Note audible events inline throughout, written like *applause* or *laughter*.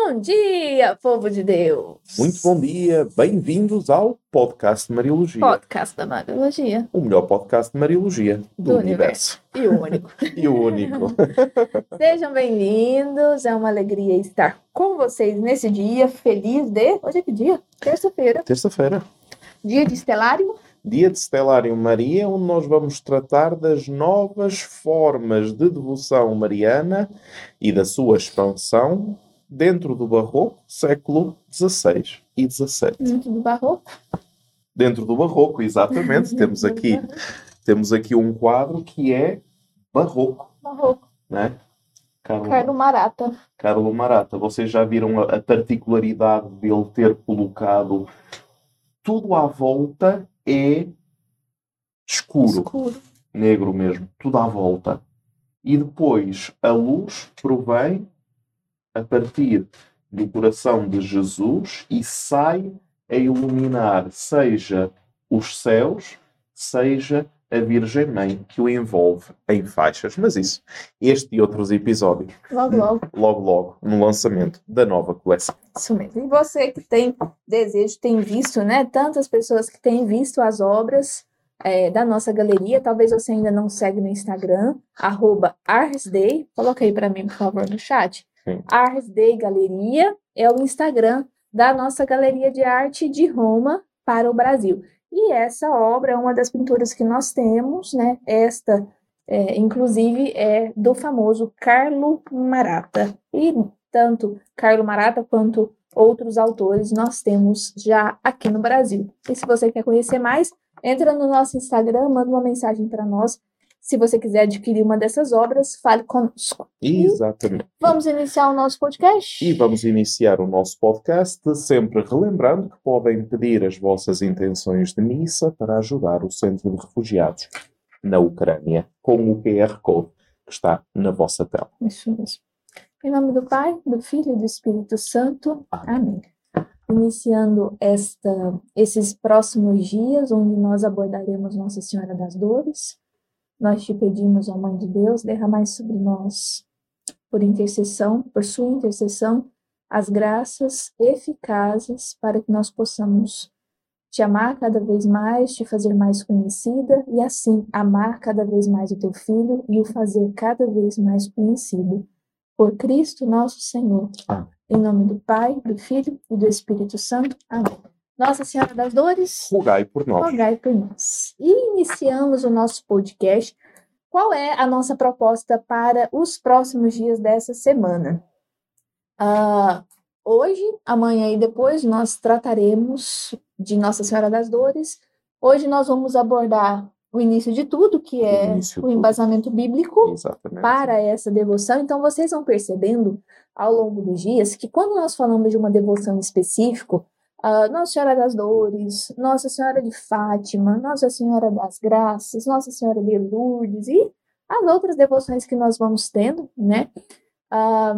Bom dia, povo de Deus! Muito bom dia, bem-vindos ao podcast de Mariologia. Podcast da Mariologia. O melhor podcast de Mariologia do, Do universo. E o único. *laughs* E o único. *laughs* Sejam bem-vindos, é uma alegria estar com vocês nesse dia feliz de. Hoje é que dia? Terça-feira. Terça-feira, Dia de Estelário. dia de Stellarium Maria, onde nós vamos tratar das novas formas de devoção mariana e da sua expansão dentro do Barroco, século XVI e XVII. Dentro do barroco. Dentro do Barroco, exatamente. *laughs* temos, aqui, temos aqui um quadro que é Barroco, Barroco. né? Carlo- Carlo Marata. Carlo Marata, vocês já viram a, a particularidade dele ter colocado tudo à volta é escuro, Escuro. negro mesmo, tudo à volta. E depois a luz provém a partir do coração de Jesus e sai a iluminar seja os céus, seja a Virgem Mãe que o envolve em faixas. Mas isso, este e outros episódios Logo, logo. logo logo no lançamento da nova coleção. Isso mesmo. E você que tem desejo, tem visto, né? Tantas pessoas que têm visto as obras é, da nossa galeria. Talvez você ainda não segue no Instagram, arroba Arsday. Coloca aí para mim, por favor, no chat. Sim. Arsday Galeria é o Instagram da nossa galeria de arte de Roma para o Brasil. E essa obra é uma das pinturas que nós temos, né? Esta, é, inclusive, é do famoso Carlo Marata. E tanto Carlo Marata quanto outros autores nós temos já aqui no Brasil. E se você quer conhecer mais, entra no nosso Instagram, manda uma mensagem para nós. Se você quiser adquirir uma dessas obras, fale conosco. Exatamente. Vamos iniciar o nosso podcast? E vamos iniciar o nosso podcast, sempre relembrando que podem pedir as vossas intenções de missa para ajudar o Centro de Refugiados na Ucrânia, com o QR Code que está na vossa tela. Isso mesmo. Em nome do Pai, do Filho e do Espírito Santo. Amém. Iniciando esta, esses próximos dias, onde nós abordaremos Nossa Senhora das Dores, nós te pedimos, ó Mãe de Deus, derramai sobre nós, por intercessão, por sua intercessão, as graças eficazes para que nós possamos te amar cada vez mais, te fazer mais conhecida e assim amar cada vez mais o teu filho e o fazer cada vez mais conhecido. Por Cristo nosso Senhor. Amém. Em nome do Pai, do Filho e do Espírito Santo. Amém. Nossa Senhora das Dores, Rogai por nós. rogai por nós. E iniciamos o nosso podcast. Qual é a nossa proposta para os próximos dias dessa semana? Ah, hoje, amanhã e depois nós trataremos de Nossa Senhora das Dores. Hoje nós vamos abordar o início de tudo, que é O o embasamento bíblico Exatamente. para essa devoção. Então, vocês vão percebendo ao longo dos dias que quando nós falamos de uma devoção em específico, ah, Nossa Senhora das Dores, Nossa Senhora de Fátima, Nossa Senhora das Graças, Nossa Senhora de Lourdes e as outras devoções que nós vamos tendo, né? Ah,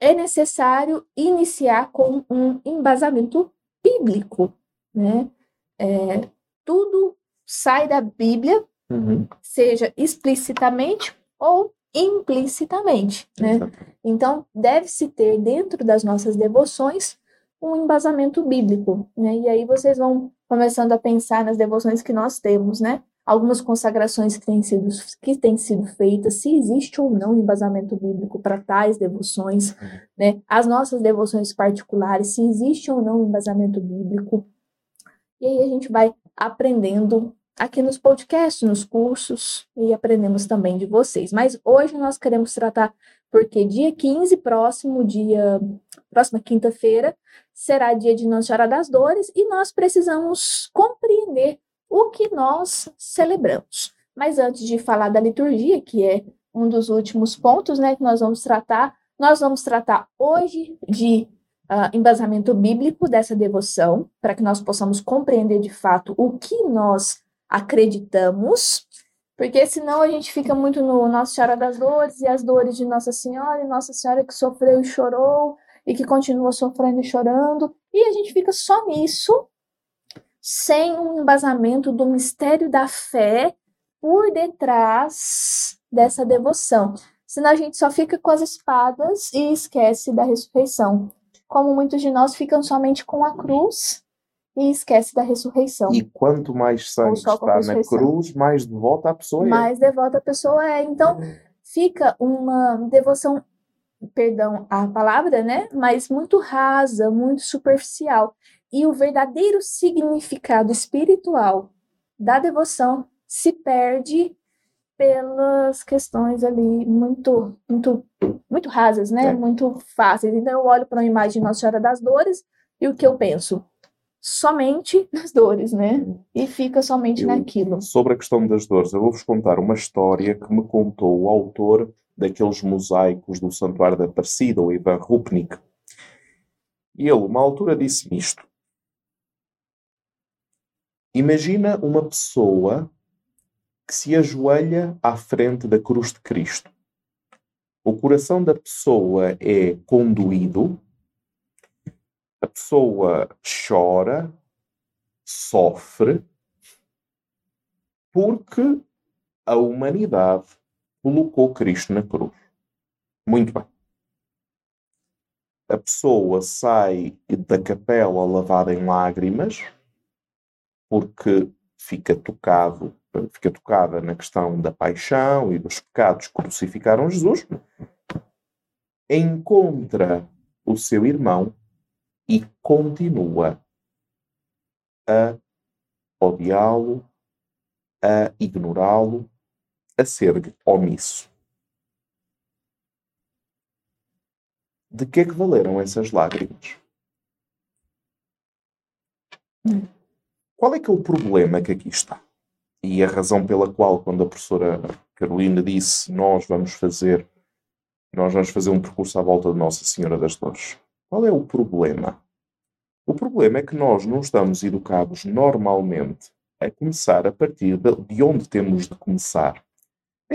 é necessário iniciar com um embasamento bíblico, né? É, tudo sai da Bíblia Uhum. seja explicitamente ou implicitamente, né? Exatamente. Então, deve-se ter dentro das nossas devoções um embasamento bíblico, né? E aí vocês vão começando a pensar nas devoções que nós temos, né? Algumas consagrações que têm sido, que têm sido feitas, se existe ou não embasamento bíblico para tais devoções, né? As nossas devoções particulares, se existe ou não embasamento bíblico. E aí a gente vai aprendendo aqui nos podcasts, nos cursos, e aprendemos também de vocês. Mas hoje nós queremos tratar, porque dia 15, próximo dia, próxima quinta-feira, será dia de Nossa Senhora das Dores, e nós precisamos compreender o que nós celebramos. Mas antes de falar da liturgia, que é um dos últimos pontos né, que nós vamos tratar, nós vamos tratar hoje de ah, embasamento bíblico dessa devoção, para que nós possamos compreender de fato o que nós acreditamos, porque senão a gente fica muito no Nossa Senhora das Dores e as dores de Nossa Senhora, e Nossa Senhora que sofreu e chorou, e que continua sofrendo e chorando, e a gente fica só nisso, sem um embasamento do mistério da fé por detrás dessa devoção. Senão a gente só fica com as espadas e esquece da ressurreição. Como muitos de nós ficam somente com a cruz e esquece da ressurreição. E quanto mais sangue está na cruz, mais devota a pessoa é. Mais devota a pessoa é. Então, fica uma devoção, perdão a palavra, né? Mas muito rasa, muito superficial. E o verdadeiro significado espiritual da devoção se perde pelas questões ali muito, muito, muito rasas, né? É. Muito fáceis. Então eu olho para uma imagem de Nossa Senhora das Dores e o que eu penso? somente nas dores, né? E fica somente eu, naquilo. Sobre a questão das dores, eu vou-vos contar uma história que me contou o autor daqueles mosaicos do Santuário da Aparecida, o Ivan Rupnik. E ele, uma altura, disse-me isto. Imagina uma pessoa que se ajoelha à frente da cruz de Cristo. O coração da pessoa é conduído a pessoa chora, sofre, porque a humanidade colocou Cristo na cruz. Muito bem. A pessoa sai da capela lavada em lágrimas, porque fica tocado, fica tocada na questão da paixão e dos pecados que crucificaram Jesus, encontra o seu irmão e continua a odiá-lo, a ignorá-lo, a ser omisso. De que é que valeram essas lágrimas? Qual é que é o problema que aqui está? E a razão pela qual, quando a professora Carolina disse nós vamos fazer nós vamos fazer um percurso à volta de Nossa Senhora das Dores. Qual é o problema? O problema é que nós não estamos educados normalmente a começar a partir de onde temos de começar.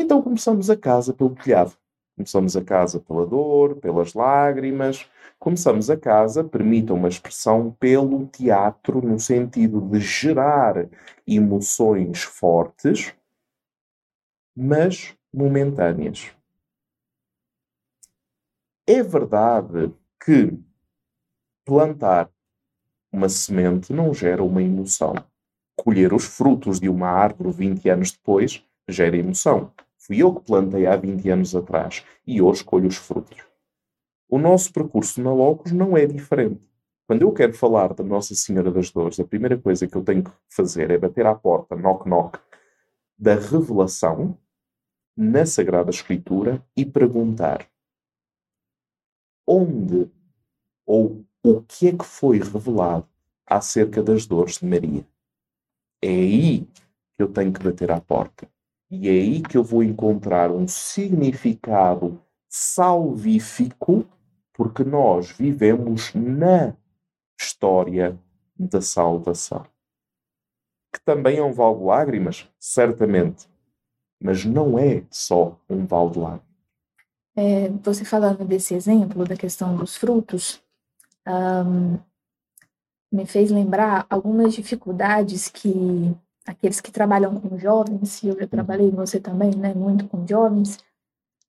Então começamos a casa pelo telhado. Começamos a casa pela dor, pelas lágrimas. Começamos a casa, permitam uma expressão, pelo teatro, no sentido de gerar emoções fortes, mas momentâneas. É verdade que plantar uma semente não gera uma emoção. Colher os frutos de uma árvore 20 anos depois gera emoção. Fui eu que plantei há 20 anos atrás e hoje colho os frutos. O nosso percurso na Logos não é diferente. Quando eu quero falar da Nossa Senhora das Dores, a primeira coisa que eu tenho que fazer é bater à porta, knock knock, da revelação na Sagrada Escritura e perguntar onde ou o que é que foi revelado acerca das dores de Maria. É aí que eu tenho que bater à porta. E é aí que eu vou encontrar um significado salvífico, porque nós vivemos na história da salvação. Que também é um val de lágrimas, certamente, mas não é só um val de lágrimas. É, você falando desse exemplo da questão dos frutos, um, me fez lembrar algumas dificuldades que aqueles que trabalham com jovens, e eu já trabalhei, você também, né, muito com jovens,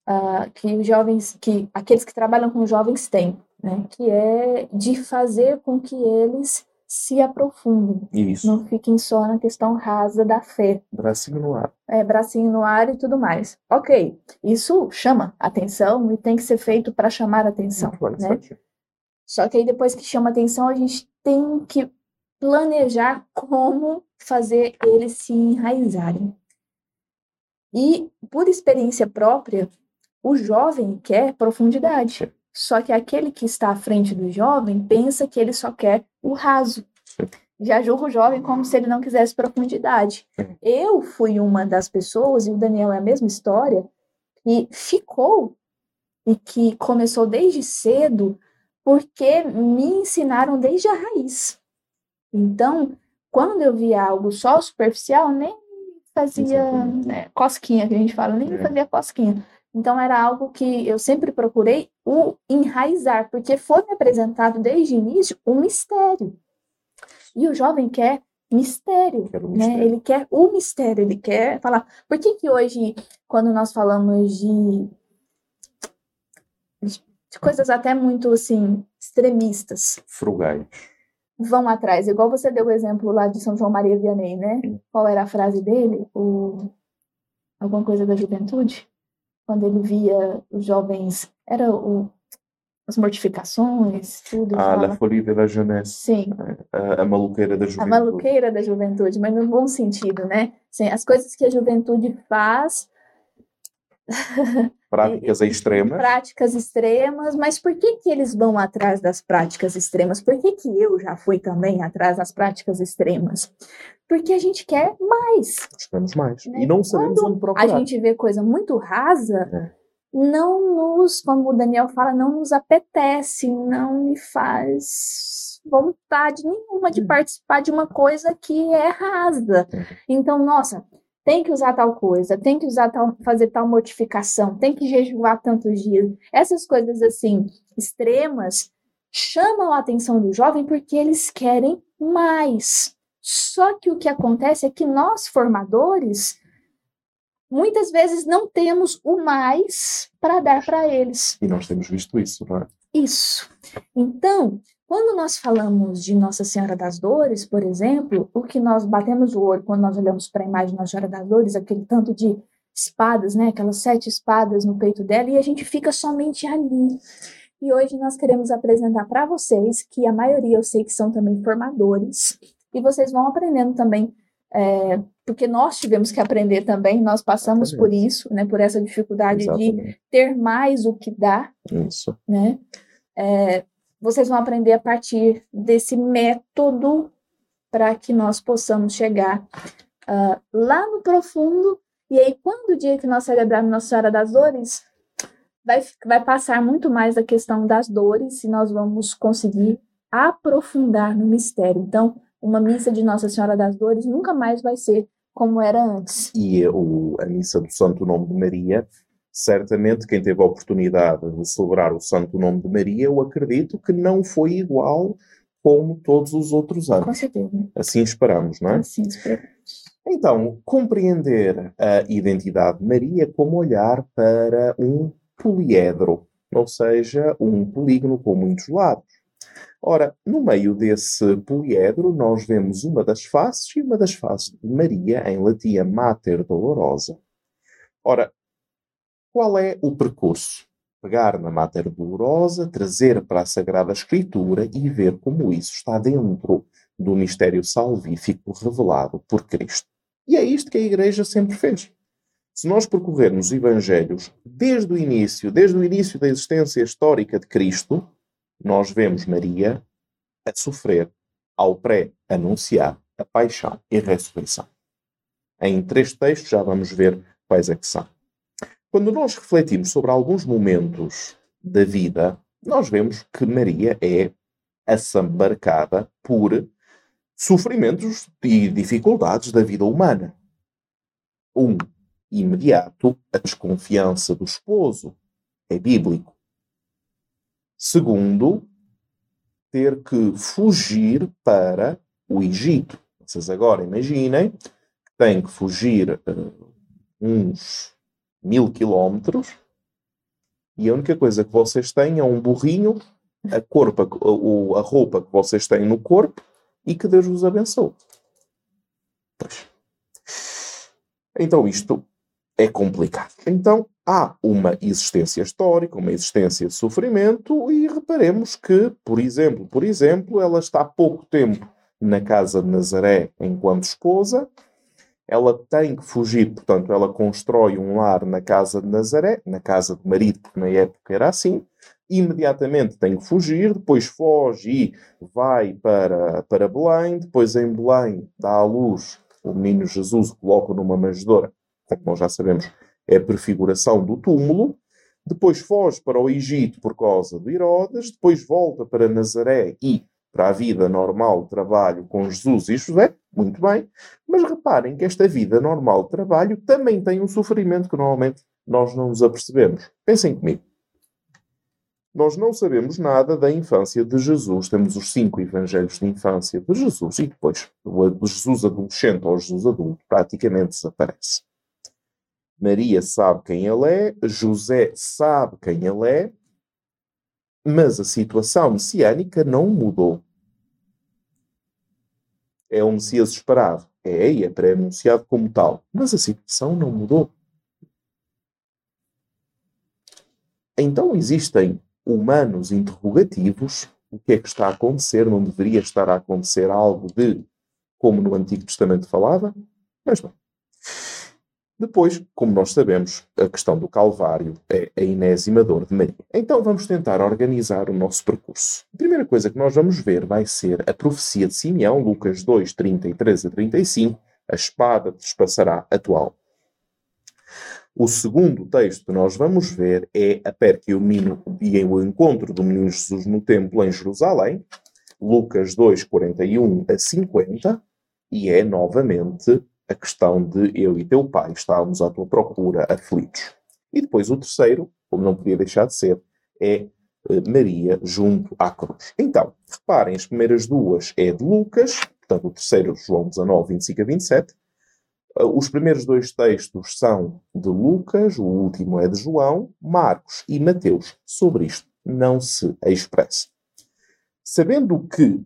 uh, que os jovens, que aqueles que trabalham com jovens têm, né, que é de fazer com que eles se aprofundem. Isso. Não fiquem só na questão rasa da fé. Bracinho no ar. É, bracinho no ar e tudo mais. Ok, isso chama atenção e tem que ser feito para chamar atenção. né? Só que aí depois que chama atenção, a gente tem que planejar como fazer eles se enraizarem. E, por experiência própria, o jovem quer profundidade. Só que aquele que está à frente do jovem pensa que ele só quer o raso. Já julga o jovem como se ele não quisesse profundidade. Eu fui uma das pessoas, e o Daniel é a mesma história, que ficou e que começou desde cedo porque me ensinaram desde a raiz. Então, quando eu via algo só superficial, nem fazia né, cosquinha, que a gente fala, nem é. fazia cosquinha. Então, era algo que eu sempre procurei o enraizar, porque foi me apresentado desde o início um mistério. E o jovem quer mistério, né? Mistério. Ele quer o mistério, ele quer falar. Por que que hoje, quando nós falamos de de coisas até muito assim extremistas. Frugais. Vão atrás, igual você deu o exemplo lá de São João Maria Vianney, né? Qual era a frase dele? O alguma coisa da juventude? Quando ele via os jovens, era o as mortificações, tudo. Ah, fala. La Folie de la Jeunesse. Sim, A, a maluqueira da a juventude. maluqueira da juventude, mas no bom sentido, né? Sim, as coisas que a juventude faz, *laughs* Práticas extremas. práticas extremas, mas por que que eles vão atrás das práticas extremas? Por que que eu já fui também atrás das práticas extremas? Porque a gente quer mais. Gostamos mais. Né? E não sabemos Quando onde procurar. A gente vê coisa muito rasa, É. não nos, como o Daniel fala, não nos apetece, não me faz vontade nenhuma de Hum. participar de uma coisa que é rasa. Uhum. Então, nossa, tem que usar tal coisa, tem que usar tal, fazer tal mortificação, tem que jejuar tantos dias. Essas coisas assim extremas chamam a atenção do jovem porque eles querem mais. Só que o que acontece é que nós formadores muitas vezes não temos o mais para dar para eles. E nós temos visto isso, não é? Isso. Então, quando nós falamos de Nossa Senhora das Dores, por exemplo, o que nós batemos o olho quando nós olhamos para a imagem de Nossa Senhora das Dores, aquele tanto de espadas, né, aquelas sete espadas no peito dela, e a gente fica somente ali. E hoje nós queremos apresentar para vocês, que a maioria eu sei que são também formadores, e vocês vão aprendendo também, é, porque nós tivemos que aprender também, nós passamos por isso, né, por essa dificuldade de Exatamente. ter mais o que dar, Isso. né? É, vocês vão aprender a partir desse método para que nós possamos chegar ah, lá no profundo. E aí, quando o dia que nós celebrarmos Nossa Senhora das Dores, vai, vai passar muito mais a questão das dores e nós vamos conseguir aprofundar no mistério. Então, uma missa de Nossa Senhora das Dores nunca mais vai ser como era antes. E o, a missa do Santo Nome de Maria, certamente quem teve a oportunidade de celebrar o Santo Nome de Maria, eu acredito que não foi igual como todos os outros Com anos. certeza. Assim esperamos, não é? Assim, espero. Então, compreender a identidade de Maria como olhar para um poliedro, ou seja, um polígono com muitos lados. Ora, no meio desse poliedro, nós vemos uma das faces e uma das faces de Maria, em latim a Mater Dolorosa. Ora, qual é o percurso? Pegar na Mater Dolorosa, trazer para a Sagrada Escritura e ver como isso está dentro do mistério salvífico revelado por Cristo. E é isto que a Igreja sempre fez. Se nós percorrermos os Evangelhos desde o início, desde o início da existência histórica de Cristo, nós vemos Maria a sofrer ao pré-anunciar a paixão e a ressurreição. Em três textos já vamos ver quais é que são. Quando nós refletimos sobre alguns momentos da vida, nós vemos que Maria é assambarcada por sofrimentos e dificuldades da vida humana. Um, imediato, a desconfiança do esposo. É bíblico. Segundo, ter que fugir para o Egito. Vocês agora imaginem que têm que fugir eh, uns mil quilómetros e a única coisa que vocês têm é um burrinho, a, corpa, o- a roupa que vocês têm no corpo e que Deus vos abençoe. Pois. Então isto é complicado. Então há uma existência histórica, uma existência de sofrimento e reparemos que, por exemplo, por exemplo, ela está há pouco tempo na casa de Nazaré enquanto esposa. Ela tem que fugir, portanto, ela constrói um lar na casa de Nazaré, na casa do marido, porque na época era assim. Imediatamente tem que fugir, depois foge e vai para, para Belém. Depois, em Belém, dá à luz o menino Jesus, coloca numa manjedoura, como nós já sabemos, é a prefiguração do túmulo. Depois foge para o Egito por causa de Herodes. Depois volta para Nazaré e para a vida normal trabalho com Jesus e José. Muito bem. Mas reparem que esta vida normal trabalho também tem um sofrimento que normalmente nós não nos apercebemos. Pensem comigo. Nós não sabemos nada da infância de Jesus. Temos os cinco evangelhos de infância de Jesus e depois o Jesus adolescente ou Jesus adulto praticamente desaparece. Maria sabe quem ele é, José sabe quem ele é, Mas a situação messiânica não mudou. É um Messias esperado. É, e é pré-anunciado como tal. Mas a situação não mudou. Então existem humanos interrogativos. O que é que está a acontecer? Não deveria estar a acontecer algo de como no Antigo Testamento falava? Mas não. Depois, como nós sabemos, a questão do Calvário é a enésima dor de Maria. Então vamos tentar organizar o nosso percurso. A primeira coisa que nós vamos ver vai ser a profecia de Simeão, Lucas 2, 33 a 35, a espada despassará atual. O segundo texto que nós vamos ver é a perca e o, menino, e o encontro do menino Jesus no templo em Jerusalém, Lucas 2, 41 a 50, e é novamente a questão de eu e teu pai estávamos à tua procura aflitos. E depois o terceiro, como não podia deixar de ser, é eh, Maria junto à cruz. Então, reparem, as primeiras duas é de Lucas, portanto o terceiro João 19, 25 a 27. Eh, os primeiros dois textos são de Lucas, o último é de João, Marcos e Mateus. Sobre isto não se expressa. Sabendo que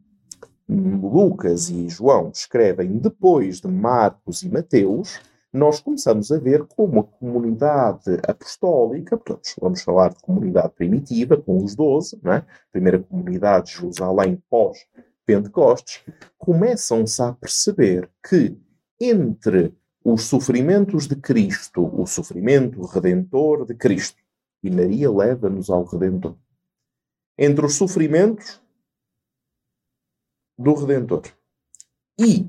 Lucas e João escrevem depois de Marcos e Mateus, nós começamos a ver como a comunidade apostólica, portanto, vamos falar de comunidade primitiva, com os doze, é? primeira comunidade de Jerusalém pós-Pentecostes, começam-se a perceber que entre os sofrimentos de Cristo, o sofrimento redentor de Cristo, e Maria leva-nos ao Redentor. Entre os sofrimentos do Redentor. E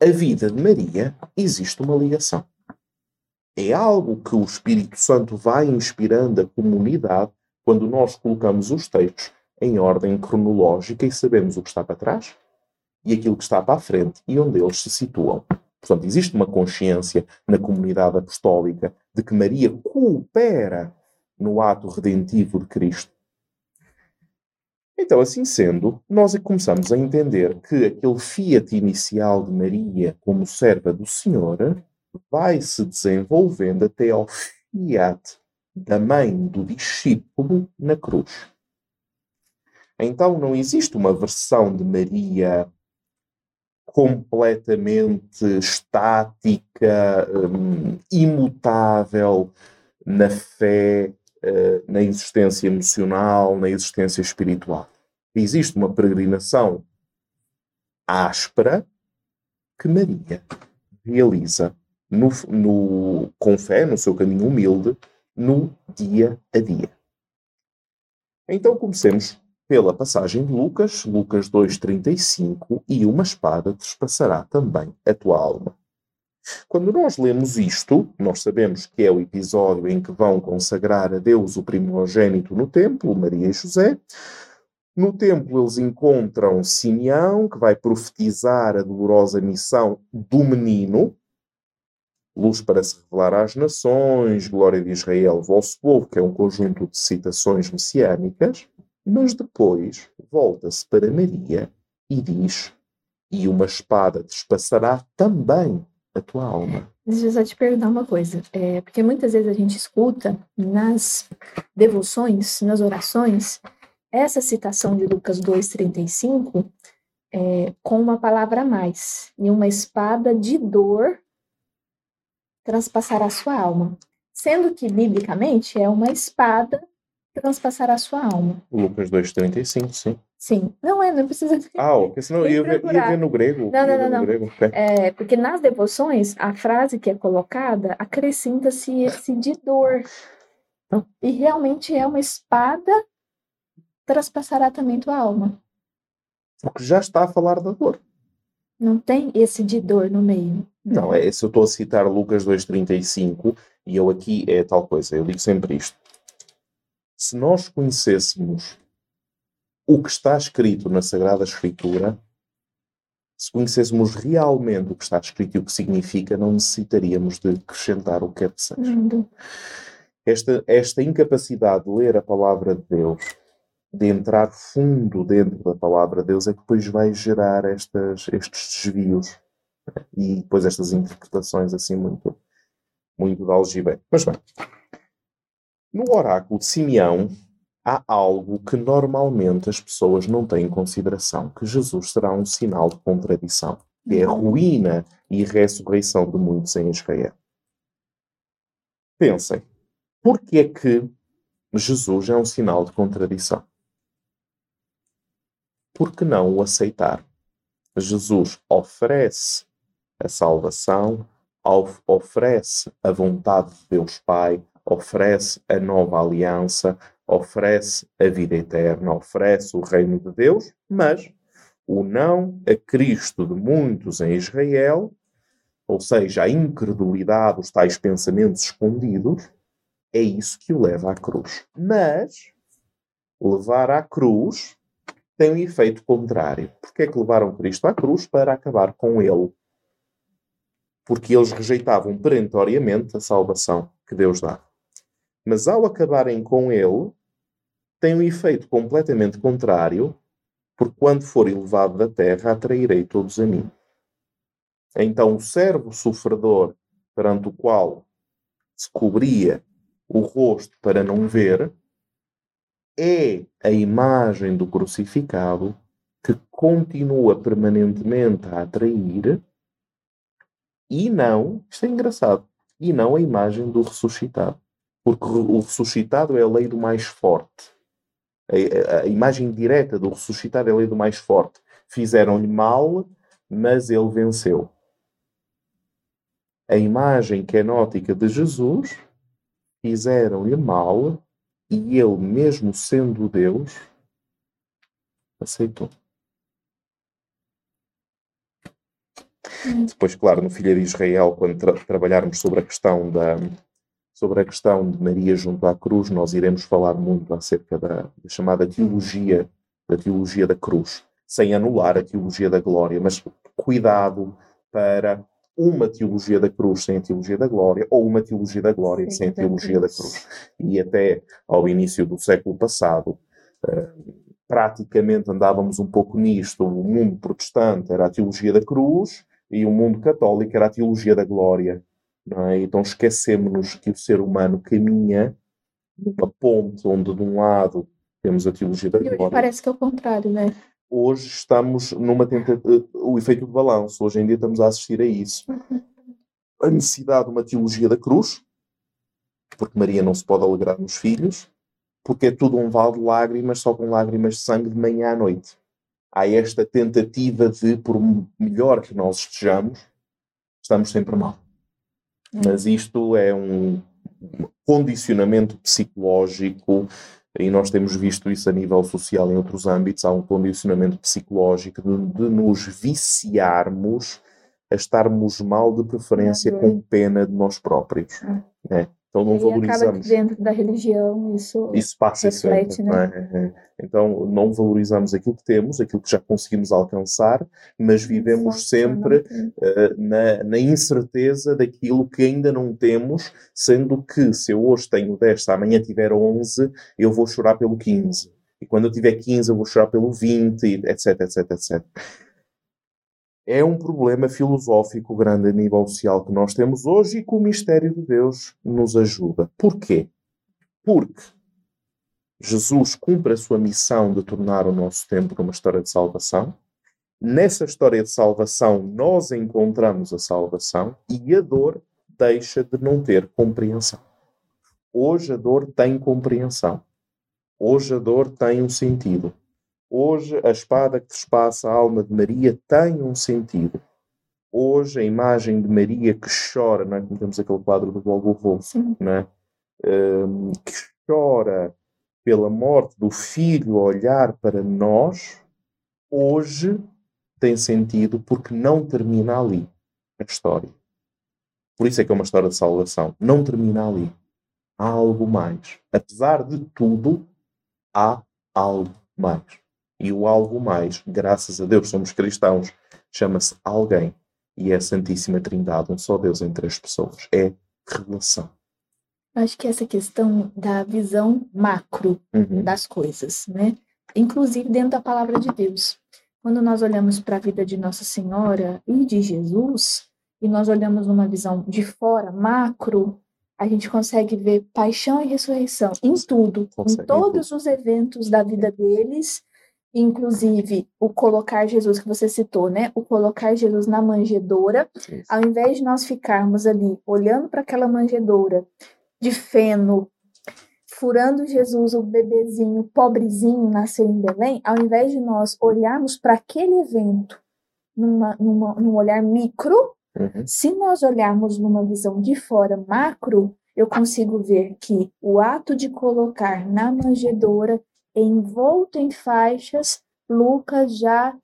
a vida de Maria existe uma ligação. É algo que o Espírito Santo vai inspirando a comunidade quando nós colocamos os textos em ordem cronológica e sabemos o que está para trás e aquilo que está para a frente e onde eles se situam. Portanto, existe uma consciência na comunidade apostólica de que Maria coopera no ato redentivo de Cristo então, assim sendo, nós é começamos a entender que aquele fiat inicial de Maria como serva do Senhor vai se desenvolvendo até ao fiat da mãe do discípulo na cruz. Então não existe uma versão de Maria completamente estática, um, imutável na fé, uh, na existência emocional, na existência espiritual. Existe uma peregrinação áspera que Maria realiza no, no, com fé, no seu caminho humilde, no dia a dia. Então comecemos pela passagem de Lucas, Lucas 2,35, e uma espada despassará também a tua alma. Quando nós lemos isto, nós sabemos que é o episódio em que vão consagrar a Deus o primogênito no templo, Maria e José. No templo eles encontram Simeão, que vai profetizar a dolorosa missão do menino, luz para se revelar às nações, glória de Israel, vosso povo, que é um conjunto de citações messiânicas, mas depois volta-se para Maria e diz: E uma espada despassará também a tua alma. Deixa eu só te perguntar uma coisa. É, porque muitas vezes a gente escuta nas devoções, nas orações, essa citação de Lucas 2,35 é, com uma palavra a mais. E uma espada de dor transpassará sua alma. Sendo que, biblicamente, é uma espada transpassará sua alma. Lucas 2,35, sim. Sim. Não é, não precisa. *laughs* Ah, porque senão ia ver, ia ver no grego. Não, não, não. não. Grego. É, porque nas devoções, a frase que é colocada acrescenta-se esse de dor. E realmente é uma espada traspassará também tua alma. Porque já está a falar da dor. Não tem esse de dor no meio. Não, é se eu estou a citar Lucas 2,35 e eu aqui é tal coisa, eu digo sempre isto. Se nós conhecêssemos o que está escrito na Sagrada Escritura, se conhecêssemos realmente o que está escrito e o que significa, não necessitaríamos de acrescentar o que é que seja. Esta, esta incapacidade de ler a palavra de Deus, de entrar fundo dentro da palavra de Deus, é que depois vai gerar estas, estes desvios e depois estas interpretações assim muito, muito de algibeira. Mas bem, no oráculo de Simeão, há algo que normalmente as pessoas não têm em consideração, que Jesus será um sinal de contradição, que é a uhum. ruína e ressurreição de muitos em Israel. Pensem, por que é que Jesus é um sinal de contradição? Por que não o aceitar? Jesus oferece a salvação, oferece a vontade de Deus Pai, oferece a nova aliança, oferece a vida eterna, oferece o reino de Deus, mas o não a Cristo de muitos em Israel, ou seja, a incredulidade, os tais pensamentos escondidos, é isso que o leva à cruz. Mas levar à cruz tem um efeito contrário. Porque é que levaram Cristo à cruz? Para acabar com ele. Porque eles rejeitavam perentoriamente a salvação que Deus dá. Mas ao acabarem com ele, tem um efeito completamente contrário, porque quando for elevado da terra, atrairei todos a mim. Então o servo sofredor perante o qual se cobria o rosto para não ver, é a imagem do crucificado que continua permanentemente a atrair e não, isto é engraçado, e não a imagem do ressuscitado. Porque o ressuscitado é a lei do mais forte. A, a, a imagem direta do ressuscitado é a lei do mais forte. Fizeram-lhe mal, mas ele venceu. A imagem kenótica de Jesus fizeram-lhe mal e ele, mesmo sendo Deus, aceitou. Hum. Depois, claro, no Filha de Israel, quando tra trabalharmos sobre a questão da, sobre a questão de Maria junto à cruz, nós iremos falar muito acerca da, da chamada teologia, da teologia da cruz, sem anular a teologia da glória, mas cuidado para uma teologia da cruz sem a teologia da glória, ou uma teologia da glória Sim, sem a teologia da cruz. E até ao início do século passado, uh, praticamente andávamos um pouco nisto. O mundo protestante era a teologia da cruz e o mundo católico era a teologia da glória. É? Então esquecemos que o ser humano caminha numa ponte onde de um lado temos a teologia da glória. Parece que é o contrário, né? Hoje estamos numa tentativa, o efeito de balanço, hoje em dia estamos a assistir a isso. Uhum. A necessidade de uma teologia da cruz, porque Maria não se pode alegrar nos filhos, porque é tudo um vale de lágrimas, só com lágrimas de sangue de manhã à noite. Há esta tentativa de, por melhor que nós estejamos, estamos sempre mal. Mas isto é um condicionamento psicológico e nós temos visto isso a nível social em outros âmbitos. Há um condicionamento psicológico de, de nos viciarmos a estarmos mal de preferência com pena de nós próprios. Né? Então não e valorizamos. Dentro da religião isso, isso passa reflete, sempre, né? É, é? Então não valorizamos aquilo que temos, aquilo que já conseguimos alcançar, mas vivemos Exato, sempre uh, na, na, incerteza daquilo que ainda não temos, sendo que se eu hoje tenho 10, se amanhã tiver 11, eu vou chorar pelo 15. E quando eu tiver 15, eu vou chorar pelo 20, etc, etc, etc é um problema filosófico grande a nível social que nós temos hoje e que o mistério de Deus nos ajuda. Porquê? Porque Jesus cumpre a sua missão de tornar o nosso tempo uma história de salvação. Nessa história de salvação, nós encontramos a salvação e a dor deixa de não ter compreensão. Hoje a dor tem compreensão. Hoje a dor tem um sentido. Hoje, a espada que trespassa a alma de Maria tem um sentido. Hoje, a imagem de Maria que chora, não é? como temos aquele quadro do Golgotha, não é? Um, que chora pela morte do filho a olhar para nós, hoje tem sentido porque não termina ali a história. Por isso é que é uma história de salvação. Não termina ali. Há algo mais. Apesar de tudo, há algo mais. E o algo mais, graças a Deus somos cristãos, chama-se alguém. E é a Santíssima Trindade, um só Deus em três pessoas. É relação. Acho que essa questão da visão macro uhum. das coisas, né? Inclusive dentro da palavra de Deus. Quando nós olhamos para a vida de Nossa Senhora e de Jesus, e nós olhamos numa visão de fora, macro, a gente consegue ver paixão e ressurreição em tudo, Consegue, em todos os eventos da vida deles, inclusive o colocar Jesus que você citou, né? O colocar Jesus na manjedoura, ao invés de nós ficarmos ali olhando para aquela manjedoura de feno, furando Jesus, o bebezinho, pobrezinho, nasceu em Belém, ao invés de nós olharmos para aquele evento numa, numa, num olhar micro, Uhum. se nós olharmos numa visão de fora macro, eu consigo ver que o ato de colocar na manjedoura, envolto em faixas, Lucas já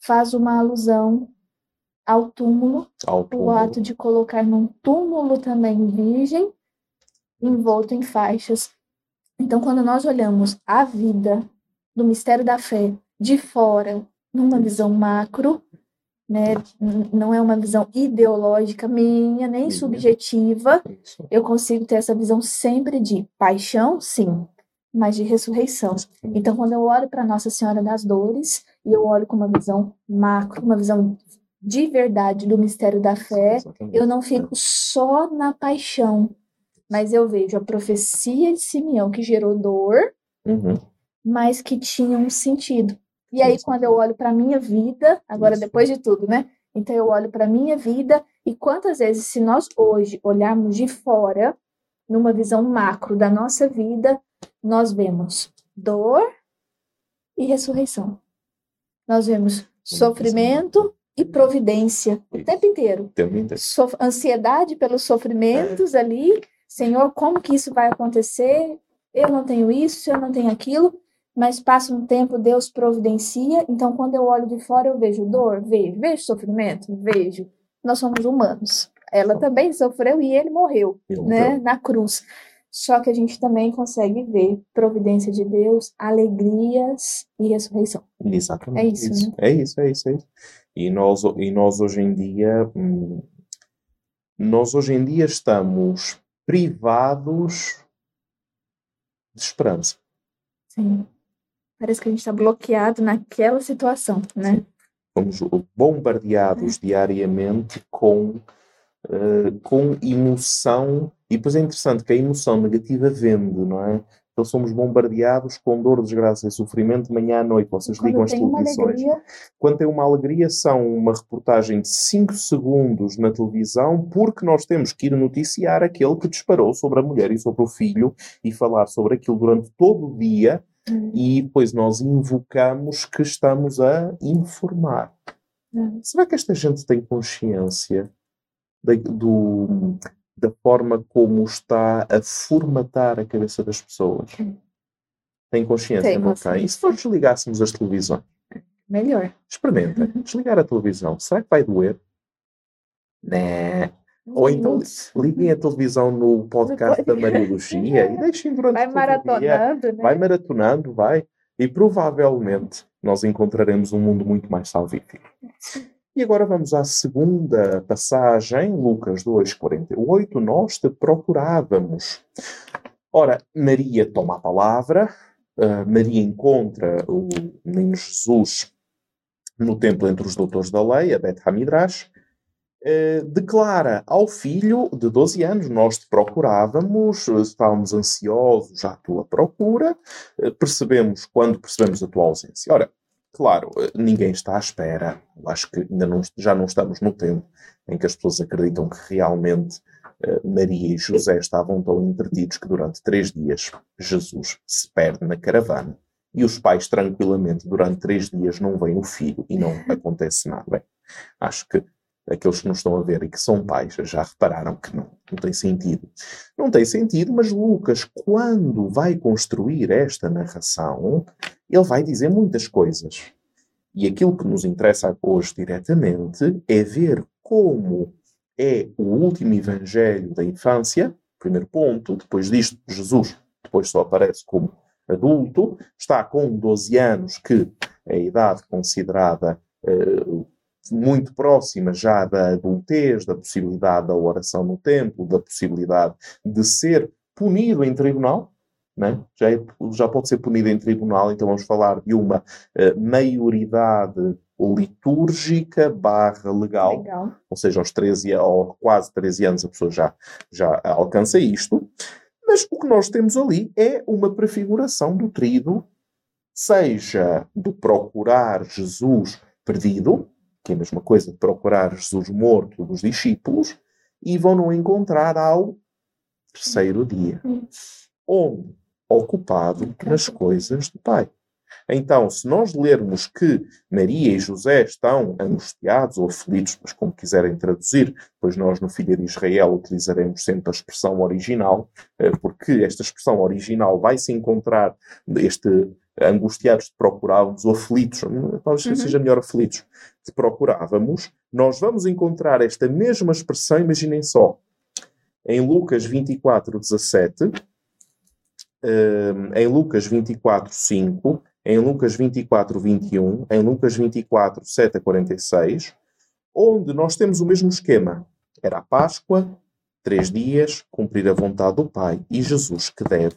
faz uma alusão ao túmulo, Ao o túmulo. ato de colocar num túmulo também virgem, envolto em faixas. Então, quando nós olhamos a vida do mistério da fé de fora, numa visão macro, né, não é uma visão ideológica minha, nem subjetiva, eu consigo ter essa visão sempre de paixão, sim, mas de ressurreição. Então, quando eu olho para Nossa Senhora das Dores, e eu olho com uma visão macro, uma visão de verdade do mistério da fé, eu não fico só na paixão, mas eu vejo a profecia de Simeão que gerou dor, Uhum. mas que tinha um sentido. E aí, quando eu olho para a minha vida, agora Isso. depois de tudo, né? Então, eu olho para a minha vida, e quantas vezes, se nós hoje olharmos de fora, numa visão macro da nossa vida, nós vemos dor e ressurreição. Nós vemos sofrimento e providência o tempo inteiro Tempo inteiro. sof- ansiedade pelos sofrimentos ali. Senhor, como que isso vai acontecer? Eu não tenho isso, eu não tenho aquilo. Mas passa um tempo, Deus providencia. Então, quando eu olho de fora, eu vejo dor, vejo, vejo sofrimento, vejo. Nós somos humanos. Ela também sofreu e ele morreu, Ele né, morreu. na cruz. Só que a gente também consegue ver providência de Deus, alegrias e ressurreição. Exatamente. É isso, né? É isso, é isso, é isso. E nós, e nós hoje em dia, hum, nós hoje em dia estamos privados de esperança. Sim. Parece que a gente está bloqueado naquela situação, né? Fomos bombardeados diariamente com, eh, com emoção. E depois é interessante que a emoção negativa vende, não é? Então somos bombardeados com dor, desgraça e sofrimento de manhã à noite. Vocês ligam as televisões. alegria, Quando tem uma alegria, são uma reportagem de 5 segundos na televisão, porque nós temos que ir noticiar aquele que disparou sobre a mulher e sobre o filho e falar sobre aquilo durante todo o dia, Hum. e depois nós invocamos que estamos a informar. Hum. Será que esta gente tem consciência do- da forma como está a formatar a cabeça das pessoas? Tem. Consciência, Tem não tem? E se nós desligássemos as televisões? melhor. Experimenta. *laughs* Desligar a televisão. Será que vai doer? Né? Ou então liguem a televisão no podcast *laughs* da Mariologia e deixem durante Vai maratonando, né? Vai maratonando, vai. E provavelmente nós encontraremos um mundo muito mais salvífico. *laughs* E agora vamos à segunda passagem, Lucas 2,48. Nós te procurávamos. Ora, Maria toma a palavra, ah, Maria encontra o menino Jesus no templo entre os doutores da lei, a Bet Hamidrash, eh, declara ao filho de 12 anos: Nós te procurávamos, estávamos ansiosos à tua procura, eh, percebemos quando percebemos a tua ausência. Ora, claro, eh, ninguém está à espera. Eu Acho que ainda não, já não estamos no tempo em que as pessoas acreditam que realmente eh, Maria e José estavam tão entretidos que durante três dias Jesus se perde na caravana e os pais tranquilamente durante três dias não veem o filho e não *laughs* acontece nada. Bem, acho que aqueles que nos estão a ver e que são pais já repararam que não, não tem sentido. Não tem sentido, mas Lucas, quando vai construir esta narração, ele vai dizer muitas coisas. E aquilo que nos interessa hoje diretamente é ver como é o último evangelho da infância, primeiro ponto, depois disto, Jesus depois só aparece como adulto, está com 12 anos, que é a idade considerada eh, muito próxima já da adultez, da possibilidade da oração no templo, da possibilidade de ser punido em tribunal, né? já, é- já pode ser punido em tribunal, então vamos falar de uma eh, maioridade litúrgica barra legal, Legal. ou seja, aos 13 ou quase 13 anos a pessoa já, já alcança isto, mas o que nós temos ali é uma prefiguração do trido, seja do procurar Jesus perdido, que é a mesma coisa de procurar Jesus morto dos discípulos, e vão no encontrar ao terceiro dia, onde ocupado nas coisas do Pai. Então, se nós lermos que Maria e José estão angustiados ou aflitos, mas como quiserem traduzir, pois nós no Filha de Israel utilizaremos sempre a expressão original, eh, porque esta expressão original vai se encontrar, este angustiados de procurávamos, ou aflitos, hum, talvez Uhum. seja melhor aflitos, de procurávamos, nós vamos encontrar esta mesma expressão, imaginem só, em Lucas 24, 17, hum, em Lucas 24, 5, em Lucas 24, 21, em Lucas 24, 7 a 46, onde nós temos o mesmo esquema. Era a Páscoa, três dias, cumprir a vontade do Pai e Jesus que deve.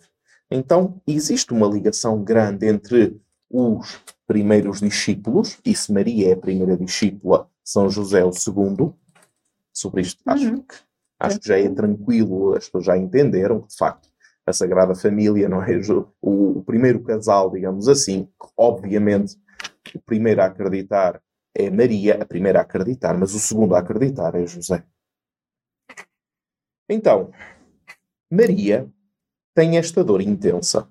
Então, existe uma ligação grande entre os primeiros discípulos, e se Maria é a primeira discípula, São José o segundo. Sobre isto, acho, Uhum. que, acho que já é tranquilo, as pessoas já entenderam que, de facto, a Sagrada Família não é o, o primeiro casal, digamos assim, que, obviamente, o primeiro a acreditar é Maria, a primeira a acreditar, mas o segundo a acreditar é José. Então, Maria tem esta dor intensa.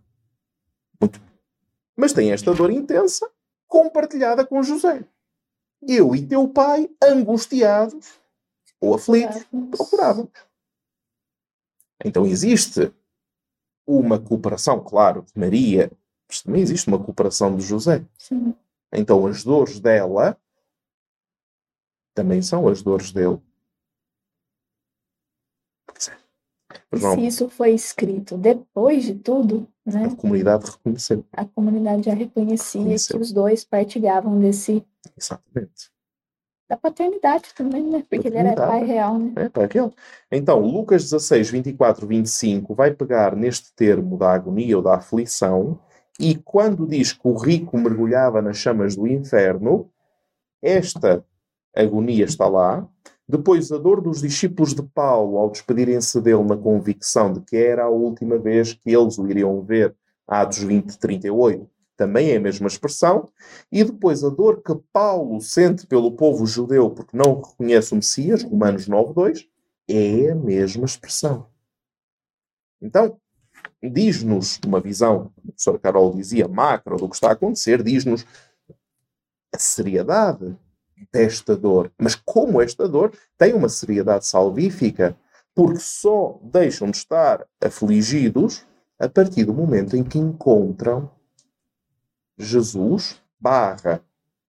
Muito. Mas tem esta dor intensa compartilhada com José. Eu e teu pai, angustiados ou aflitos, procurávamos. Então existe uma cooperação, claro, de Maria, mas também existe uma cooperação de José. Sim. Então as dores dela também são as dores dele. Pois é. Mas não, se isso foi escrito depois de tudo, né, a comunidade reconheceu. a comunidade já reconhecia Reconheceu. que os dois partilhavam desse Exatamente. Da paternidade também, né? Porque ele era pai real, né? É para aquele. Então, Lucas 16, 24, 25 vai pegar neste termo da agonia ou da aflição e quando diz que o rico mergulhava nas chamas do inferno, esta agonia está lá. Depois, a dor dos discípulos de Paulo ao despedirem-se dele na convicção de que era a última vez que eles o iriam ver, Atos 20, 38, também é a mesma expressão. E depois, a dor que Paulo sente pelo povo judeu porque não reconhece o Messias, Romanos 9, 2, é a mesma expressão. Então, diz-nos uma visão, a professora Carol dizia, macro do que está a acontecer, diz-nos a seriedade desta dor. Mas como esta dor tem uma seriedade salvífica, porque só deixam de estar afligidos a partir do momento em que encontram Jesus barra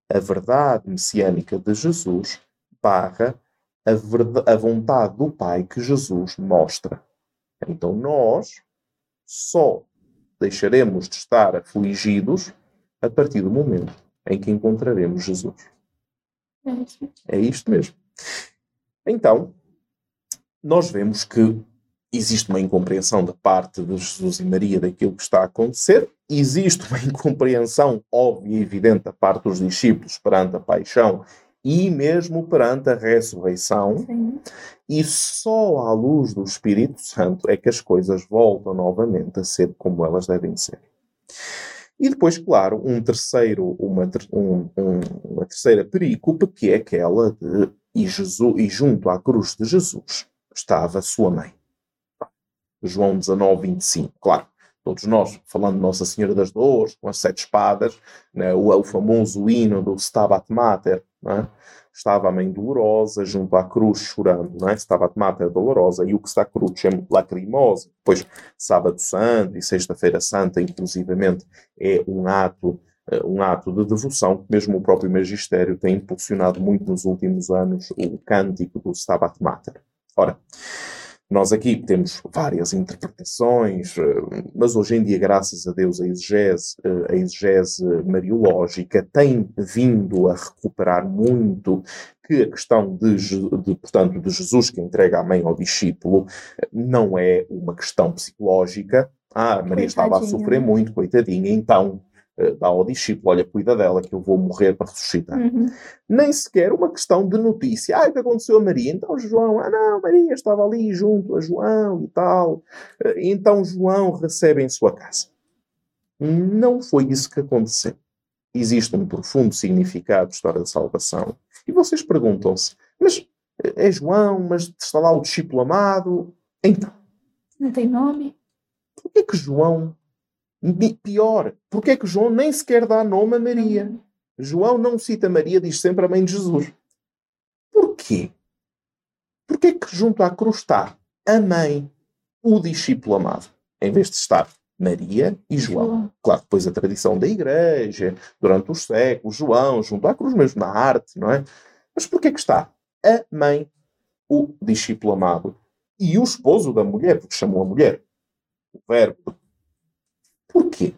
a verdade messiânica de Jesus barra a, verda- a vontade do Pai que Jesus mostra. Então nós só deixaremos de estar afligidos a partir do momento em que encontraremos Jesus. É. É isto mesmo. Então, nós vemos que existe uma incompreensão da parte de Jesus e Maria daquilo que está a acontecer, existe uma *laughs* incompreensão óbvia e evidente da parte dos discípulos perante a paixão e mesmo perante a ressurreição, Sim. e só à luz do Espírito Santo é que as coisas voltam novamente a ser como elas devem ser. E depois, claro, um terceiro, uma, um- um- uma terceira perícope, que é aquela de e, Jesus, e junto à cruz de Jesus estava sua mãe. João 19, 25. Claro, todos nós, falando de Nossa Senhora das Dores, com as sete espadas, né, o, o famoso hino do Stabat Mater, né, estava a mãe dolorosa junto à cruz chorando, não é? Stabat Mater dolorosa e o que está crucem lacrimosa. Depois, Sábado Santo e Sexta-feira Santa, inclusivamente, é um ato, eh, um ato de devoção que mesmo o próprio Magistério tem impulsionado muito nos últimos anos o cântico do Stabat Mater. Ora, nós aqui temos várias interpretações, eh, mas hoje em dia, graças a Deus, a exegese, eh, a exegese mariológica tem vindo a recuperar muito que a questão de, de, portanto, de Jesus que entrega a mãe ao discípulo eh, não é uma questão psicológica. Ah, Maria estava a Coitadinha, sofrer muito, coitadinha, então dá ao discípulo, olha, cuida dela que eu vou morrer para ressuscitar. Uhum. Nem sequer uma questão de notícia. Ah, o que aconteceu a Maria? Então João, ah não, Maria estava ali junto a João e tal. Uh, então João recebe em sua casa. Não foi isso que aconteceu. Existe um profundo significado de história da salvação. E vocês perguntam-se, mas é João, mas está lá o discípulo amado. Então. Não tem nome? Por que é que João. Pior, por que é que João nem sequer dá nome a Maria? João não cita Maria, diz sempre a mãe de Jesus. Porquê? Porquê é que junto à cruz está a mãe, o discípulo amado, em vez de estar Maria e João. Claro, depois a tradição da igreja, durante os séculos, João, junto à cruz mesmo na arte, não é? Mas porquê que está a mãe, o discípulo amado, e o esposo da mulher, porque chamou a mulher, o verbo. Porquê?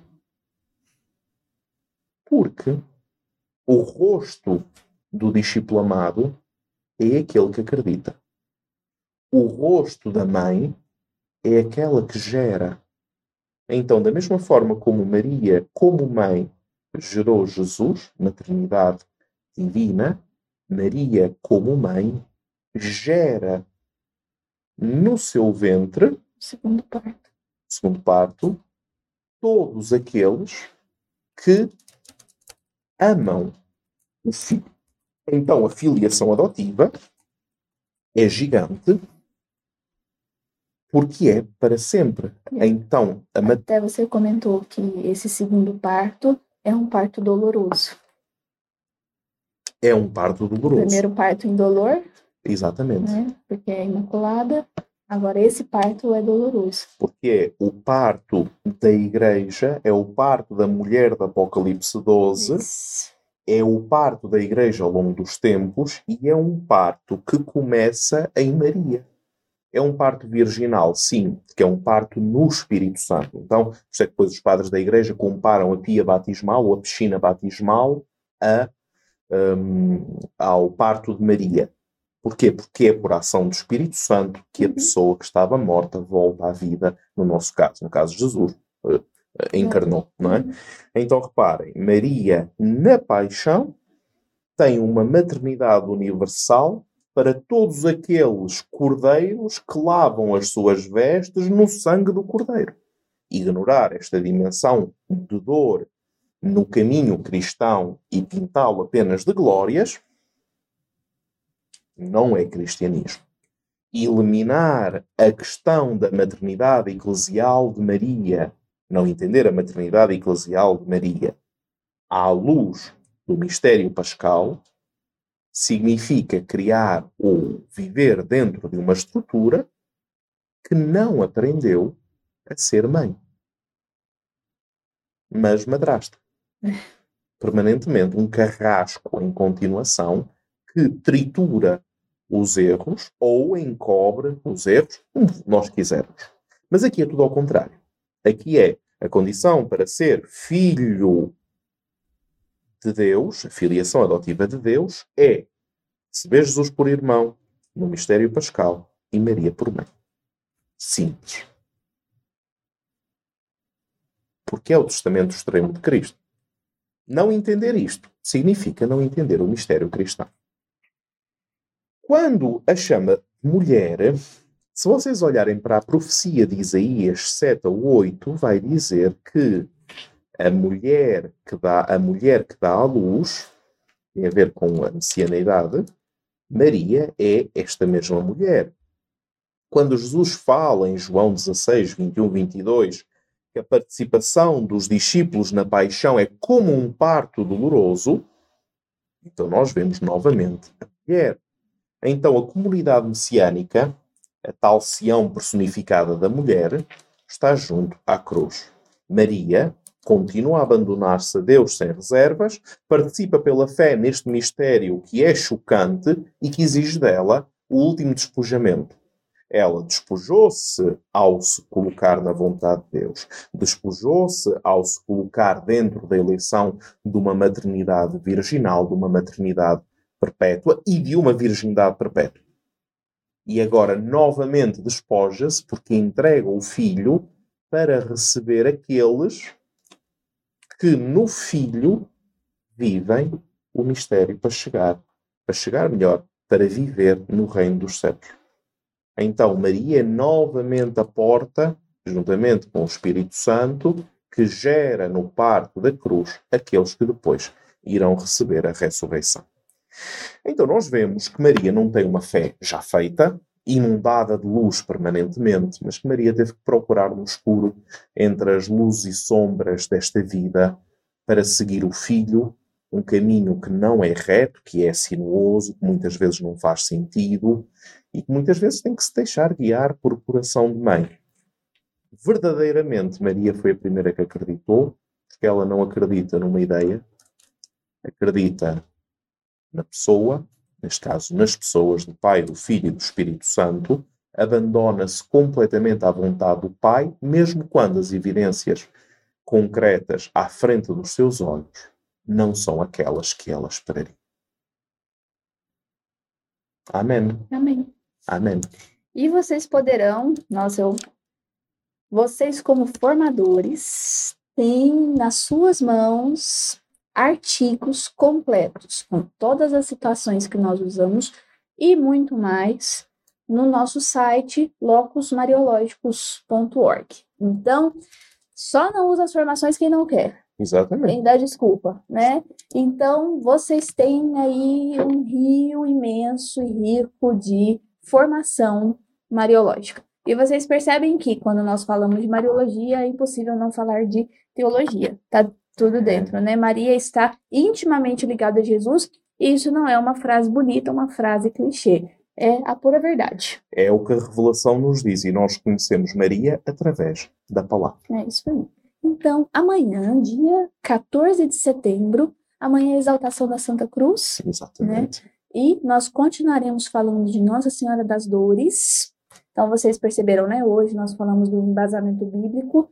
Porque o rosto do discípulo amado é aquele que acredita. O rosto da mãe é aquela que gera. Então, da mesma forma como Maria, como mãe, gerou Jesus na Trinidade Divina, Maria, como mãe, gera no seu ventre, segundo parto, segundo parto, todos aqueles que amam o filho. Então a filiação adotiva é gigante porque é para sempre. Então, a... até você comentou que esse segundo parto é um parto doloroso é um parto doloroso. Primeiro parto indolor. Exatamente. Né? Porque é imaculada. Agora, esse parto é doloroso. Porque o parto da igreja é o parto da mulher do Apocalipse 12. Isso. É o parto da igreja ao longo dos tempos e é um parto que começa em Maria. É um parto virginal, sim, que é um parto no Espírito Santo. Então, por isso é que depois os padres da igreja comparam a pia batismal ou a piscina batismal a um, ao parto de Maria. Porquê? Porque é por ação do Espírito Santo que a uhum. pessoa que estava morta volta à vida, no nosso caso, no caso de Jesus, uh, encarnou, não é? Uhum. Então reparem, Maria na paixão tem uma maternidade universal para todos aqueles cordeiros que lavam as suas vestes no sangue do cordeiro. Ignorar esta dimensão de dor no caminho cristão e pintá-lo apenas de glórias, não é cristianismo. Eliminar a questão da maternidade eclesial de Maria, não entender a maternidade eclesial de Maria à luz do mistério pascal, significa criar ou viver dentro de uma estrutura que não aprendeu a ser mãe, mas madrasta *laughs* permanentemente um carrasco em continuação que tritura os erros ou encobre os erros, como nós quisermos. Mas aqui é tudo ao contrário. Aqui é a condição para ser filho de Deus, a filiação adotiva de Deus, é receber Jesus por irmão no mistério pascal e Maria por mãe. Simples. Porque é o testamento extremo de Cristo. Não entender isto significa não entender o mistério cristão. Quando a chama mulher, se vocês olharem para a profecia de Isaías 7 ou 8, vai dizer que a mulher que dá, a mulher que dá à luz, tem a ver com a messianeidade, Maria é esta mesma mulher. Quando Jesus fala em João 16, 21, 22, que a participação dos discípulos na paixão é como um parto doloroso, então nós vemos novamente a mulher. Então a comunidade messiânica, a tal Sião personificada da mulher, está junto à cruz. Maria continua a abandonar-se a Deus sem reservas, participa pela fé neste mistério que é chocante e que exige dela o último despojamento. Ela despojou-se ao se colocar na vontade de Deus, despojou-se ao se colocar dentro da eleição de uma maternidade virginal, de uma maternidade perpétua e de uma virgindade perpétua. E agora novamente despoja-se porque entrega o filho para receber aqueles que no Filho vivem o mistério para chegar, para chegar melhor, para viver no reino dos céus. Então, Maria é novamente a porta, juntamente com o Espírito Santo, que gera no parto da cruz aqueles que depois irão receber a ressurreição. Então, nós vemos que Maria não tem uma fé já feita, inundada de luz permanentemente, mas que Maria teve que procurar no escuro entre as luzes e sombras desta vida para seguir o Filho, um caminho que não é reto, que é sinuoso, que muitas vezes não faz sentido e que muitas vezes tem que se deixar guiar por coração de mãe. Verdadeiramente, Maria foi a primeira que acreditou, porque ela não acredita numa ideia, acredita na pessoa, neste caso nas pessoas do Pai, do Filho e do Espírito Santo, abandona-se completamente à vontade do Pai, mesmo quando as evidências concretas à frente dos seus olhos não são aquelas que ela esperaria. Amém. Amém. Amém. E vocês poderão, nossa, eu, vocês como formadores têm nas suas mãos artigos completos com todas as situações que nós usamos e muito mais no nosso site locusmariológicos.org. Então, só não usa as formações quem não quer. Exatamente. Quem dá desculpa, né? Então, vocês têm aí um rio imenso e rico de formação mariológica. E vocês percebem que quando nós falamos de mariologia é impossível não falar de teologia. Tá tudo dentro, né? Maria está intimamente ligada a Jesus, e isso não é uma frase bonita, uma frase clichê. É a pura verdade. É o que a revelação nos diz, e nós conhecemos Maria através da palavra. É isso aí. Então, amanhã, dia 14 de setembro, amanhã é a exaltação da Santa Cruz. Exatamente. Né? E nós continuaremos falando de Nossa Senhora das Dores. Então, vocês perceberam, né? Hoje nós falamos do embasamento bíblico.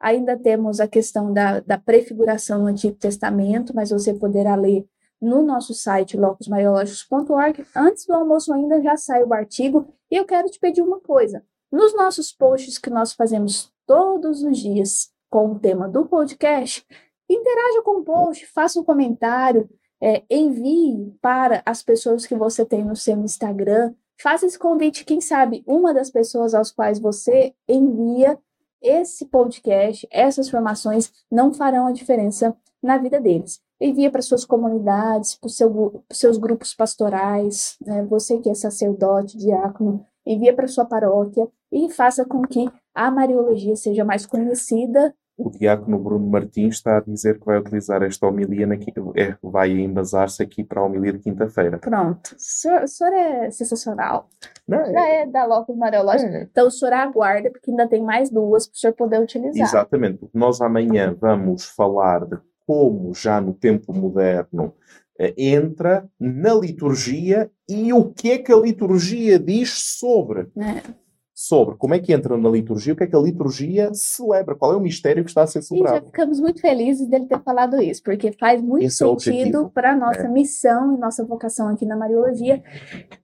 Ainda temos a questão da, da prefiguração no Antigo Testamento, mas você poderá ler no nosso site locusmaiológicos.org. Antes do almoço ainda já sai o artigo. E eu quero te pedir uma coisa. Nos nossos posts que nós fazemos todos os dias com o tema do podcast, interaja com o post, faça um comentário, é, envie para as pessoas que você tem no seu Instagram. Faça esse convite, quem sabe uma das pessoas aos quais você envia esse podcast, essas formações não farão a diferença na vida deles. Envia para suas comunidades, para seu, seus grupos pastorais, né? você que é sacerdote, diácono, envia para sua paróquia e faça com que a Mariologia seja mais conhecida o diácono Bruno Martins está a dizer que vai utilizar esta homilia, na, é, vai embasar-se aqui para a homilia de quinta-feira. Pronto. O senhor, o senhor é sensacional. Não, Já é, é da Locus Mariológica. É. Então o senhor aguarda, porque ainda tem mais duas para o senhor poder utilizar. Exatamente. Porque nós amanhã vamos falar de como, já no tempo moderno, eh, entra na liturgia e o que é que a liturgia diz sobre. É sobre como é que entra na liturgia, o que é que a liturgia celebra, qual é o mistério que está a ser celebrado. E já ficamos muito felizes dele ter falado isso, porque faz muito Esse é sentido é para a nossa é. missão e nossa vocação aqui na Mariologia,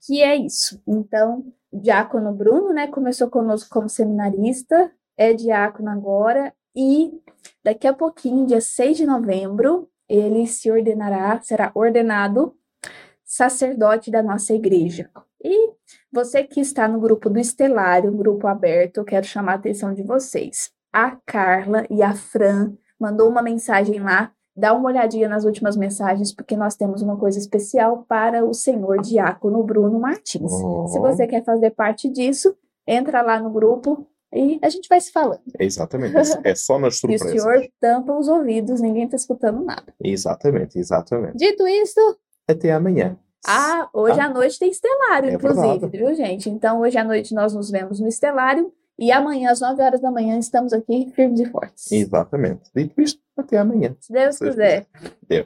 que é isso. Então, Diácono Bruno, né, começou conosco como seminarista, é diácono agora, e daqui a pouquinho, dia 6 de novembro, ele se ordenará, será ordenado sacerdote da nossa igreja. E você que está no grupo do Estelário, grupo aberto, eu quero chamar a atenção de vocês. A Carla e a Fran mandou uma mensagem lá. Dá uma olhadinha nas últimas mensagens, porque nós temos uma coisa especial para o senhor diácono Bruno Martins. Oh. Se você quer fazer parte disso, entra lá no grupo e a gente vai se falando. Exatamente. É só nas surpresas. *laughs* e o senhor tampa os ouvidos, ninguém está escutando nada. Exatamente, exatamente. Dito isso, até amanhã. Ah, hoje ah. à noite tem Estelário, é inclusive, viu, gente? Então, hoje à noite nós nos vemos no Estelário e amanhã, às 9 horas da manhã, estamos aqui firmes e fortes. Exatamente. Dito isto, até amanhã. Se Deus quiser. Deus.